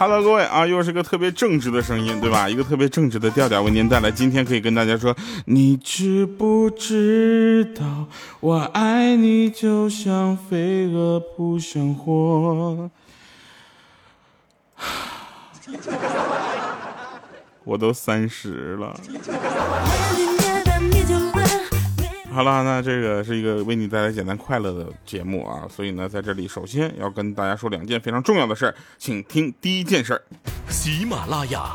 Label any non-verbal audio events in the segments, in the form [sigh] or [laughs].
Hello，各位啊，又是个特别正直的声音，对吧？一个特别正直的调调为您带来。今天可以跟大家说，你知不知道我爱你就像飞蛾扑向火？[laughs] 我都三十了。好了，那这个是一个为你带来简单快乐的节目啊，所以呢，在这里首先要跟大家说两件非常重要的事儿，请听第一件事儿。喜马拉雅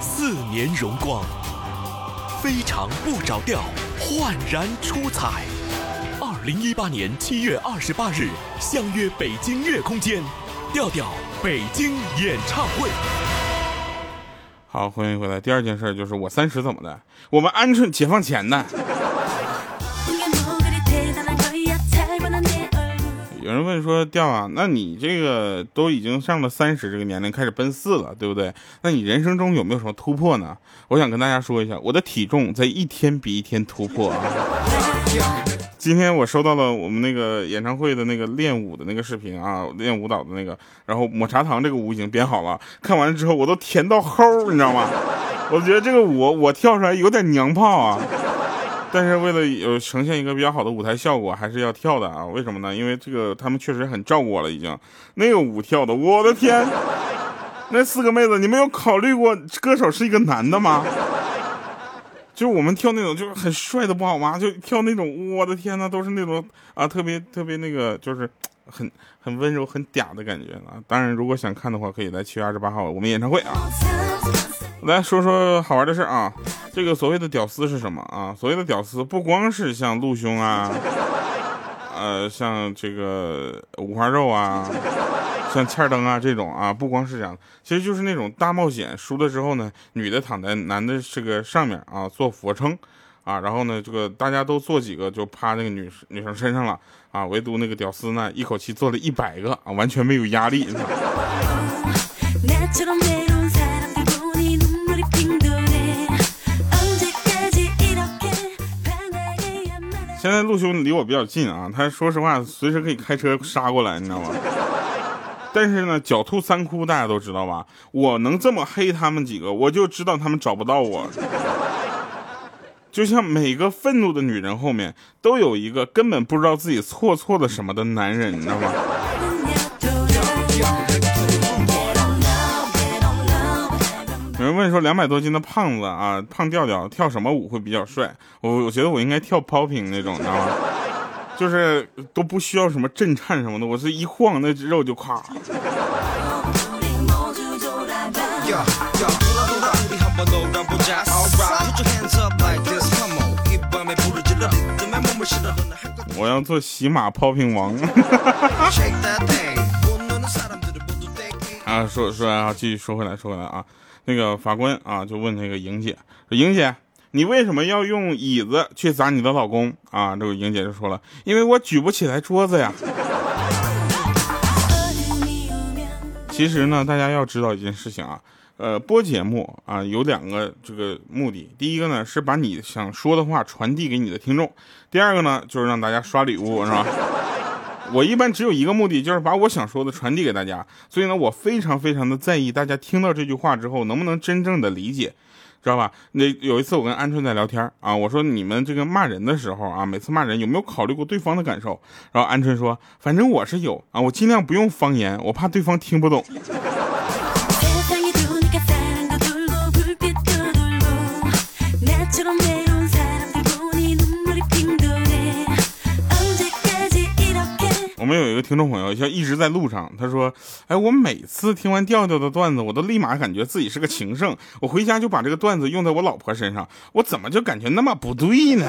四年荣光，非常不着调，焕然出彩。二零一八年七月二十八日，相约北京乐空间，调调北京演唱会。好，欢迎回来。第二件事就是我三十怎么的？我们鹌鹑解放前呢。有人问说，调啊，那你这个都已经上了三十这个年龄，开始奔四了，对不对？那你人生中有没有什么突破呢？我想跟大家说一下，我的体重在一天比一天突破。今天我收到了我们那个演唱会的那个练舞的那个视频啊，练舞蹈的那个，然后抹茶糖这个舞已经编好了，看完之后我都甜到齁，你知道吗？我觉得这个舞我跳出来有点娘炮啊。但是为了有呈现一个比较好的舞台效果，还是要跳的啊？为什么呢？因为这个他们确实很照顾我了，已经那个舞跳的，我的天！[laughs] 那四个妹子，你们有考虑过歌手是一个男的吗？就是我们跳那种就是很帅的不好吗？就跳那种，我的天呐，都是那种啊，特别特别那个，就是很很温柔、很嗲的感觉啊。当然，如果想看的话，可以来七月二十八号我们演唱会啊。来说说好玩的事啊，这个所谓的屌丝是什么啊？所谓的屌丝不光是像陆兄啊，呃，像这个五花肉啊，像欠灯啊这种啊，不光是这样，其实就是那种大冒险输了之后呢，女的躺在男的这个上面啊，做俯卧撑啊，然后呢，这个大家都做几个就趴那个女女生身上了啊，唯独那个屌丝呢，一口气做了一百个啊，完全没有压力。陆兄离我比较近啊，他说实话，随时可以开车杀过来，你知道吗？但是呢，狡兔三窟大家都知道吧？我能这么黑他们几个，我就知道他们找不到我。就像每个愤怒的女人后面都有一个根本不知道自己错错的什么的男人，你知道吗？人问说，两百多斤的胖子啊，胖调调跳什么舞会比较帅？我我觉得我应该跳 popping 那种，你知道吗？就是都不需要什么震颤什么的，我是一晃那肉就垮。我要做喜马 popping 王。[laughs] 啊，说说啊，继续说回来，说回来啊。那个法官啊，就问那个莹姐说：“莹姐，你为什么要用椅子去砸你的老公啊？”这个莹姐就说了：“因为我举不起来桌子呀。”其实呢，大家要知道一件事情啊，呃，播节目啊有两个这个目的，第一个呢是把你想说的话传递给你的听众，第二个呢就是让大家刷礼物，是吧？我一般只有一个目的，就是把我想说的传递给大家。所以呢，我非常非常的在意大家听到这句话之后能不能真正的理解，知道吧？那有一次我跟鹌鹑在聊天啊，我说你们这个骂人的时候啊，每次骂人有没有考虑过对方的感受？然后鹌鹑说，反正我是有啊，我尽量不用方言，我怕对方听不懂。听众朋友，像一直在路上，他说：“哎，我每次听完调调的段子，我都立马感觉自己是个情圣。我回家就把这个段子用在我老婆身上，我怎么就感觉那么不对呢？”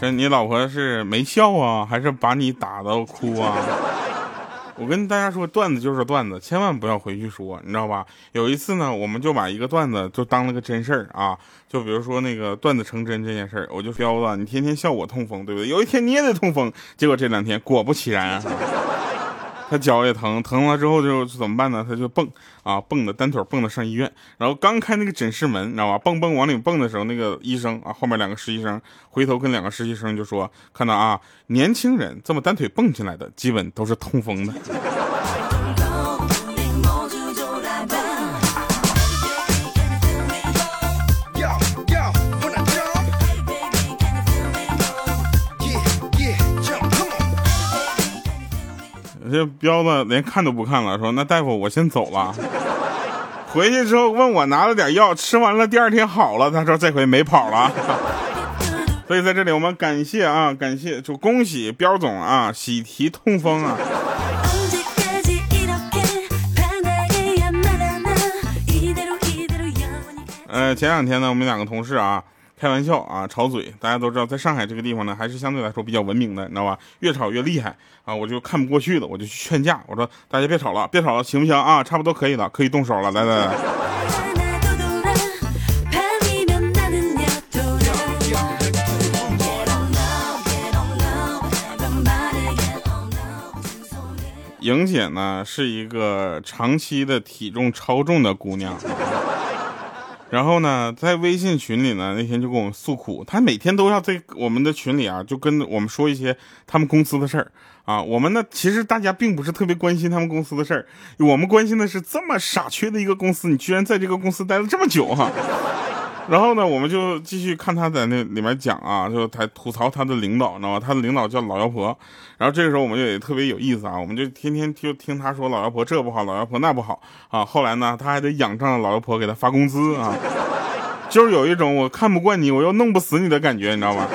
是 [laughs] 你老婆是没笑啊，还是把你打到哭啊？我跟大家说，段子就是段子，千万不要回去说，你知道吧？有一次呢，我们就把一个段子就当了个真事儿啊，就比如说那个段子成真这件事儿，我就彪子，你天天笑我痛风，对不对？有一天你也得痛风，结果这两天果不其然。他脚也疼，疼了之后就怎么办呢？他就蹦啊，蹦的单腿蹦的上医院，然后刚开那个诊室门，你知道吧？蹦蹦往里蹦的时候，那个医生啊，后面两个实习生回头跟两个实习生就说：“看到啊，年轻人这么单腿蹦进来的，基本都是痛风的。”这彪子连看都不看了，说那大夫我先走了。回去之后问我拿了点药，吃完了第二天好了。他说这回没跑了。[laughs] 所以在这里我们感谢啊，感谢就恭喜彪总啊，喜提痛风啊。呃，前两天呢，我们两个同事啊。开玩笑啊，吵嘴，大家都知道，在上海这个地方呢，还是相对来说比较文明的，你知道吧？越吵越厉害啊，我就看不过去了，我就去劝架，我说大家别吵了，别吵了，行不行啊？差不多可以了，可以动手了，来来来。莹姐呢，是一个长期的体重超重的姑娘。然后呢，在微信群里呢，那天就跟我们诉苦，他每天都要在我们的群里啊，就跟我们说一些他们公司的事儿啊。我们呢，其实大家并不是特别关心他们公司的事儿，我们关心的是这么傻缺的一个公司，你居然在这个公司待了这么久哈。然后呢，我们就继续看他在那里面讲啊，就他吐槽他的领导，你知道吗？他的领导叫老妖婆。然后这个时候我们就也特别有意思啊，我们就天天就听他说老妖婆这不好，老妖婆那不好啊。后来呢，他还得仰仗老妖婆给他发工资啊，就是有一种我看不惯你，我又弄不死你的感觉，你知道吗？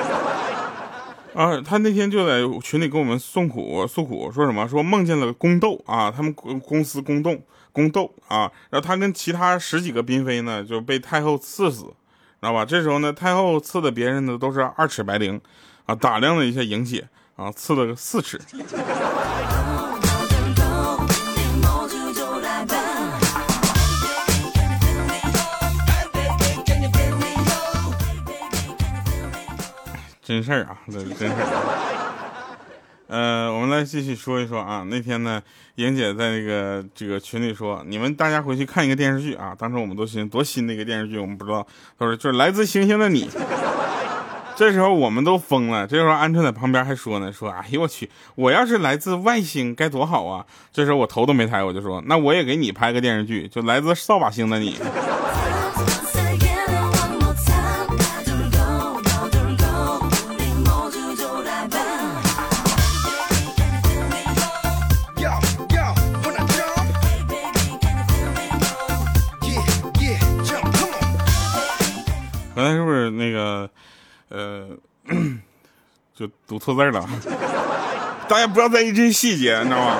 啊，他那天就在群里跟我们诉苦诉苦，说什么说梦见了宫斗啊，他们公公司宫斗宫斗啊，然后他跟其他十几个嫔妃呢就被太后赐死。知道吧？这时候呢，太后赐的别人呢都是二尺白绫，啊，打量了一下莹姐，啊，赐了个四尺。真事儿啊，这真事儿。[laughs] 呃，我们来继续说一说啊。那天呢，莹姐在那个这个群里说，你们大家回去看一个电视剧啊。当时我们都心多新的一个电视剧，我们不知道，他说就是来自星星的你。[laughs] 这时候我们都疯了。这时候鹌鹑在旁边还说呢，说哎呦我去，我要是来自外星该多好啊。这时候我头都没抬，我就说，那我也给你拍个电视剧，就来自扫把星的你。刚才是不是那个，呃，[clears throat] 就读错字了？[laughs] 大家不要在意这些细节，你知道吗？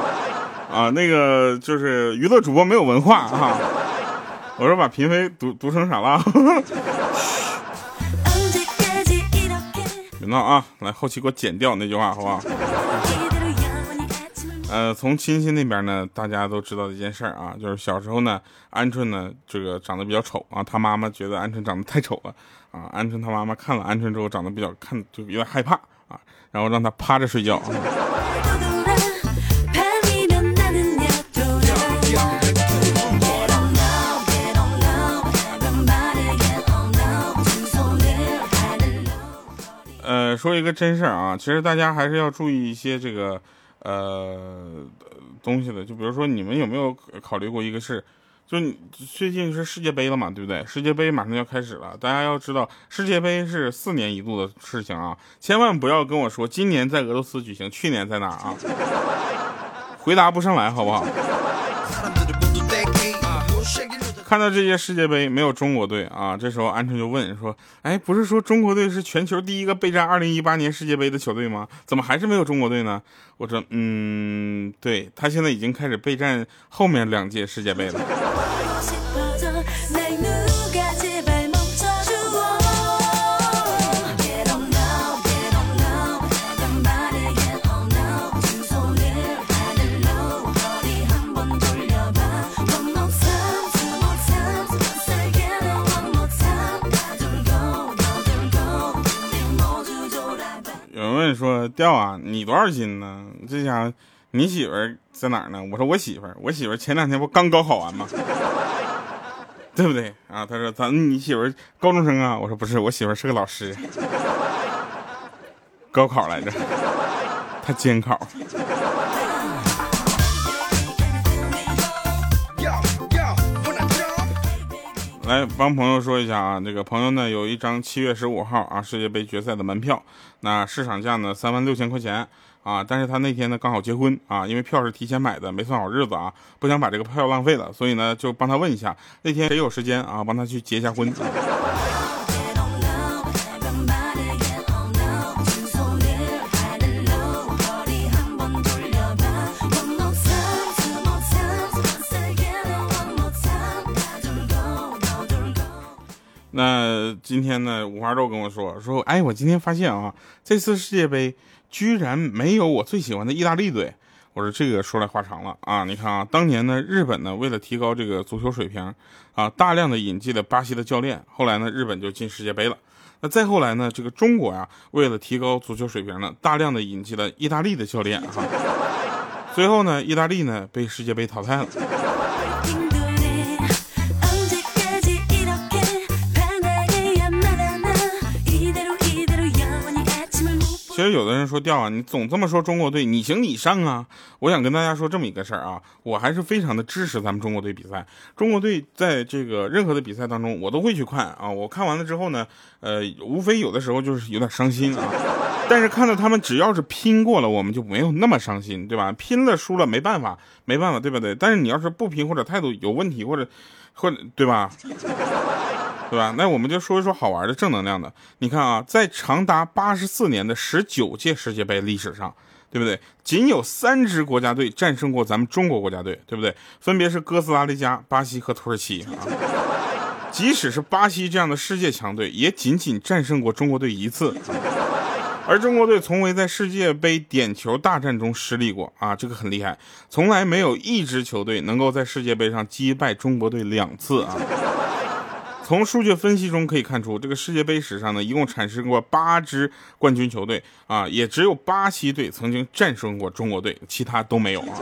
啊，那个就是娱乐主播没有文化哈。我说把嫔妃读读成啥了？[laughs] 别闹啊！来，后期给我剪掉那句话，好不好？呃，从亲戚那边呢，大家都知道一件事儿啊，就是小时候呢，鹌鹑呢这个长得比较丑啊，他妈妈觉得鹌鹑长得太丑了啊，鹌鹑他妈妈看了鹌鹑之后长得比较看就有点害怕啊，然后让他趴着睡觉。呃，说一个真事儿啊，其实大家还是要注意一些这个。呃，东西的，就比如说，你们有没有考虑过一个事？就最近是世界杯了嘛，对不对？世界杯马上要开始了，大家要知道，世界杯是四年一度的事情啊，千万不要跟我说今年在俄罗斯举行，去年在哪啊？[laughs] 回答不上来，好不好？看到这届世界杯没有中国队啊，这时候鹌鹑就问说：“哎，不是说中国队是全球第一个备战二零一八年世界杯的球队吗？怎么还是没有中国队呢？”我说：“嗯，对他现在已经开始备战后面两届世界杯了。”说掉啊，你多少斤呢？这家伙，你媳妇儿在哪呢？我说我媳妇儿，我媳妇儿前两天不刚高考完吗？[laughs] 对不对啊？他说咱你媳妇儿高中生啊？我说不是，我媳妇儿是个老师，高考来着，他监考。来帮朋友说一下啊，这个朋友呢有一张七月十五号啊世界杯决赛的门票，那市场价呢三万六千块钱啊，但是他那天呢刚好结婚啊，因为票是提前买的，没算好日子啊，不想把这个票浪费了，所以呢就帮他问一下，那天谁有时间啊，帮他去结一下婚。今天呢，五花肉跟我说说，哎，我今天发现啊，这次世界杯居然没有我最喜欢的意大利队。我说这个说来话长了啊，你看啊，当年呢，日本呢为了提高这个足球水平啊，大量的引进了巴西的教练，后来呢，日本就进世界杯了。那再后来呢，这个中国呀，为了提高足球水平呢，大量的引进了意大利的教练哈，最后呢，意大利呢被世界杯淘汰了。其实有的人说掉啊，你总这么说中国队，你行你上啊！我想跟大家说这么一个事儿啊，我还是非常的支持咱们中国队比赛。中国队在这个任何的比赛当中，我都会去看啊。我看完了之后呢，呃，无非有的时候就是有点伤心啊。但是看到他们只要是拼过了，我们就没有那么伤心，对吧？拼了输了没办法，没办法，对不对？但是你要是不拼或者态度有问题，或者或者对吧？对吧？那我们就说一说好玩的、正能量的。你看啊，在长达八十四年的十九届世界杯历史上，对不对？仅有三支国家队战胜过咱们中国国家队，对不对？分别是哥斯达黎加、巴西和土耳其啊。即使是巴西这样的世界强队，也仅仅战胜过中国队一次。而中国队从未在世界杯点球大战中失利过啊，这个很厉害。从来没有一支球队能够在世界杯上击败中国队两次啊。从数据分析中可以看出，这个世界杯史上呢，一共产生过八支冠军球队啊，也只有巴西队曾经战胜过中国队，其他都没有啊。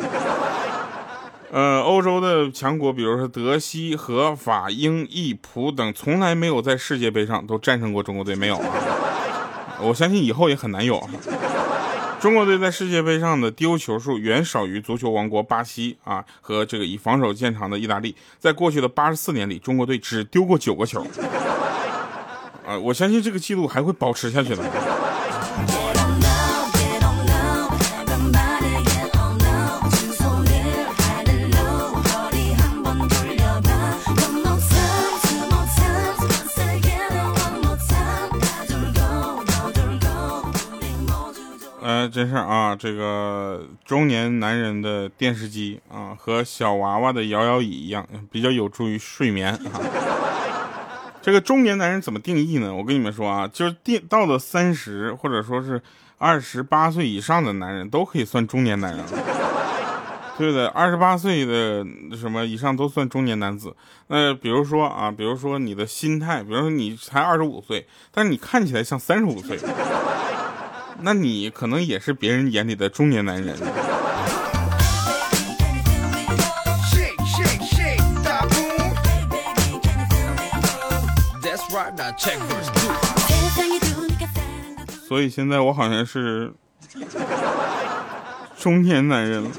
[laughs] 呃，欧洲的强国，比如说德、西、荷、法、英、意、普等，从来没有在世界杯上都战胜过中国队，没有啊。[laughs] 我相信以后也很难有。中国队在世界杯上的丢球数远少于足球王国巴西啊和这个以防守见长的意大利。在过去的八十四年里，中国队只丢过九个球。啊，我相信这个记录还会保持下去的。真是啊，这个中年男人的电视机啊，和小娃娃的摇摇椅一样，比较有助于睡眠啊。这个中年男人怎么定义呢？我跟你们说啊，就是定到了三十或者说是二十八岁以上的男人都可以算中年男人，对不对？二十八岁的什么以上都算中年男子。那比如说啊，比如说你的心态，比如说你才二十五岁，但是你看起来像三十五岁。那你可能也是别人眼里的中年男人。所以现在我好像是中年男人了。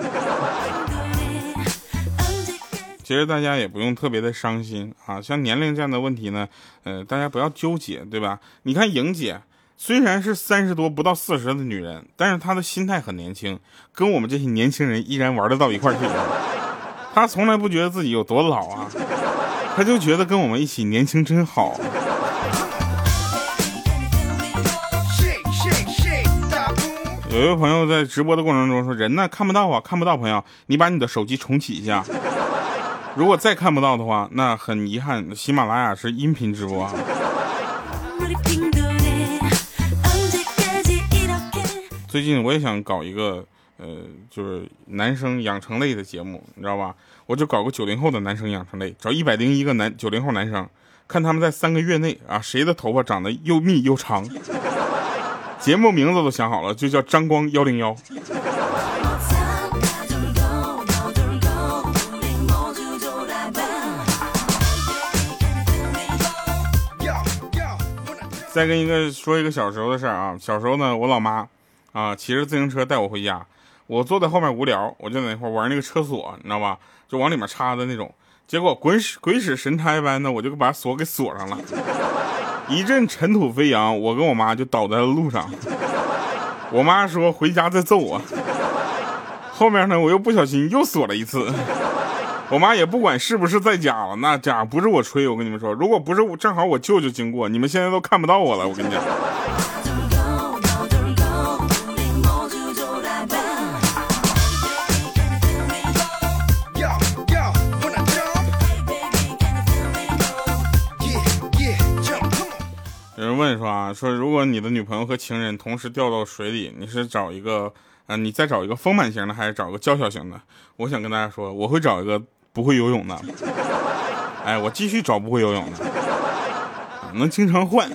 其实大家也不用特别的伤心啊，像年龄这样的问题呢，呃，大家不要纠结，对吧？你看莹姐。虽然是三十多不到四十的女人，但是她的心态很年轻，跟我们这些年轻人依然玩得到一块去。她从来不觉得自己有多老啊，她就觉得跟我们一起年轻真好。有一位朋友在直播的过程中说：“人呢看不到啊，看不到。”朋友，你把你的手机重启一下，如果再看不到的话，那很遗憾，喜马拉雅是音频直播最近我也想搞一个，呃，就是男生养成类的节目，你知道吧？我就搞个九零后的男生养成类，找一百零一个男九零后男生，看他们在三个月内啊，谁的头发长得又密又长。节目名字都想好了，就叫张光幺零幺。再跟一个说一个小时候的事儿啊，小时候呢，我老妈。啊，骑着自行车带我回家，我坐在后面无聊，我就在那块玩那个车锁，你知道吧？就往里面插的那种。结果鬼使鬼使神差般的，我就把锁给锁上了。一阵尘土飞扬，我跟我妈就倒在了路上。我妈说回家再揍我。后面呢，我又不小心又锁了一次。我妈也不管是不是在家了，那家不是我吹，我跟你们说，如果不是正好我舅舅经过，你们现在都看不到我了，我跟你讲。说啊，说如果你的女朋友和情人同时掉到水里，你是找一个，呃，你再找一个丰满型的，还是找个娇小型的？我想跟大家说，我会找一个不会游泳的。[laughs] 哎，我继续找不会游泳的，能经常换。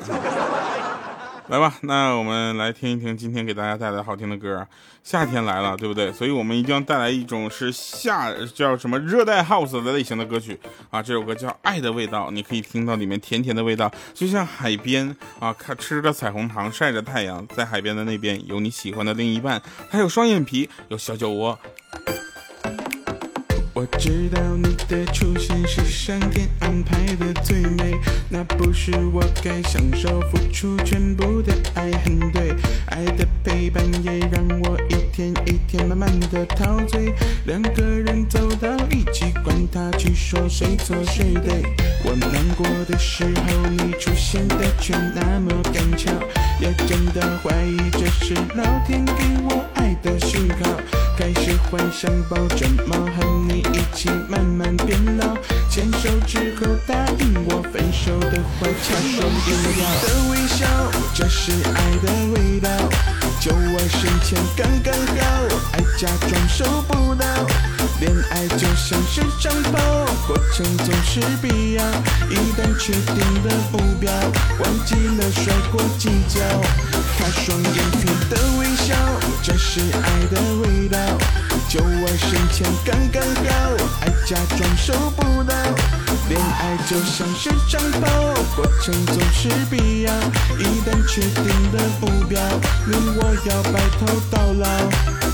来吧，那我们来听一听今天给大家带来好听的歌。夏天来了，对不对？所以我们一定要带来一种是夏叫什么热带 house 的类型的歌曲啊。这首歌叫《爱的味道》，你可以听到里面甜甜的味道，就像海边啊，看吃着彩虹糖，晒着太阳，在海边的那边有你喜欢的另一半，还有双眼皮，有小酒窝。我知道你的出现是上天安排的最美，那不是我该享受付出全部的爱，很对，爱的陪伴也让我一天一天慢慢的陶醉，两个人走到一起，管他去说谁错谁对。我难过的时候，你出现的却那么刚巧，也真的怀疑这是老天给我爱的讯号，开始幻想抱着猫和你。一起慢慢变老，牵手之后答应我分手的话，掐双眼的微笑，这是爱的味道。就我身前刚刚好，爱假装收不到。恋爱就像是长跑，过程总是必要。一旦确定的目标，忘记了甩过计较。他双眼皮的微笑，这是爱的味道。就我身前刚刚好，爱假装收不到。恋爱就像是长跑，过程总是必要。一旦确定的目标，你我要白头到老。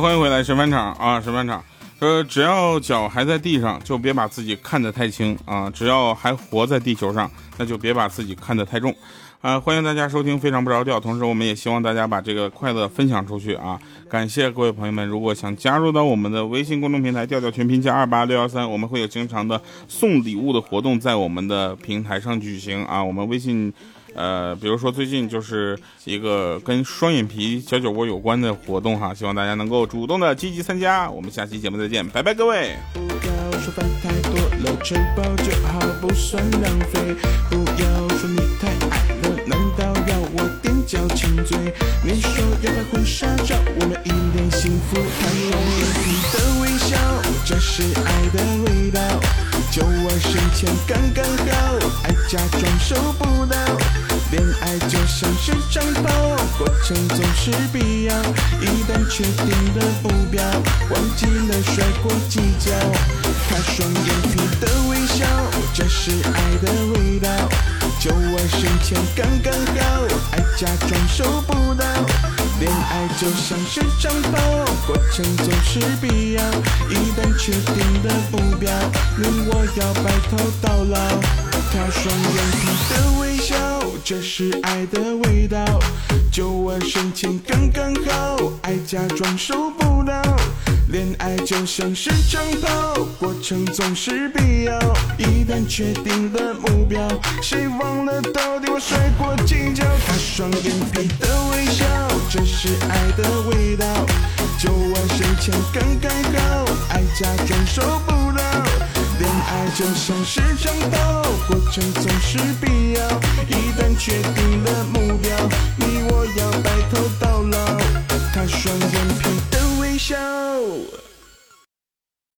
欢迎回来，审判场啊，审判场。说只要脚还在地上，就别把自己看得太轻啊！只要还活在地球上，那就别把自己看得太重啊！欢迎大家收听《非常不着调》，同时我们也希望大家把这个快乐分享出去啊！感谢各位朋友们，如果想加入到我们的微信公众平台“调调全拼加二八六幺三”，我们会有经常的送礼物的活动在我们的平台上举行啊！我们微信。呃，比如说最近就是一个跟双眼皮、小酒窝有关的活动哈，希望大家能够主动的积极参加。我们下期节目再见，拜拜，各位。不要说饭太多了，吃饱就好，不算浪费。不要说你太矮了，难道要我踮脚亲嘴？你说要拍婚纱照，我们一脸幸福，看双眼皮的微笑，这是爱的味道。就我身前刚刚好，爱假装收不到。恋爱就像是长跑，过程总是必要。一旦确定的目标，忘记了甩过计较。他双眼皮的微笑，这是爱的味道。就我身前刚刚好，爱假装收不到。恋爱就像是长跑，过程总是必要。一旦确定了目标，你我要白头到老。他双眼皮的微笑。这是爱的味道，酒窝深情刚刚好，爱假装收不。恋爱就像是长跑，过程总是必要。一旦确定了目标，谁忘了到底我摔过几跤？他双眼皮的微笑，这是爱的味道，就我身前刚刚好，爱假装收不到。恋爱就像是长跑，过程总是必要。一旦确定了目标，你我要白头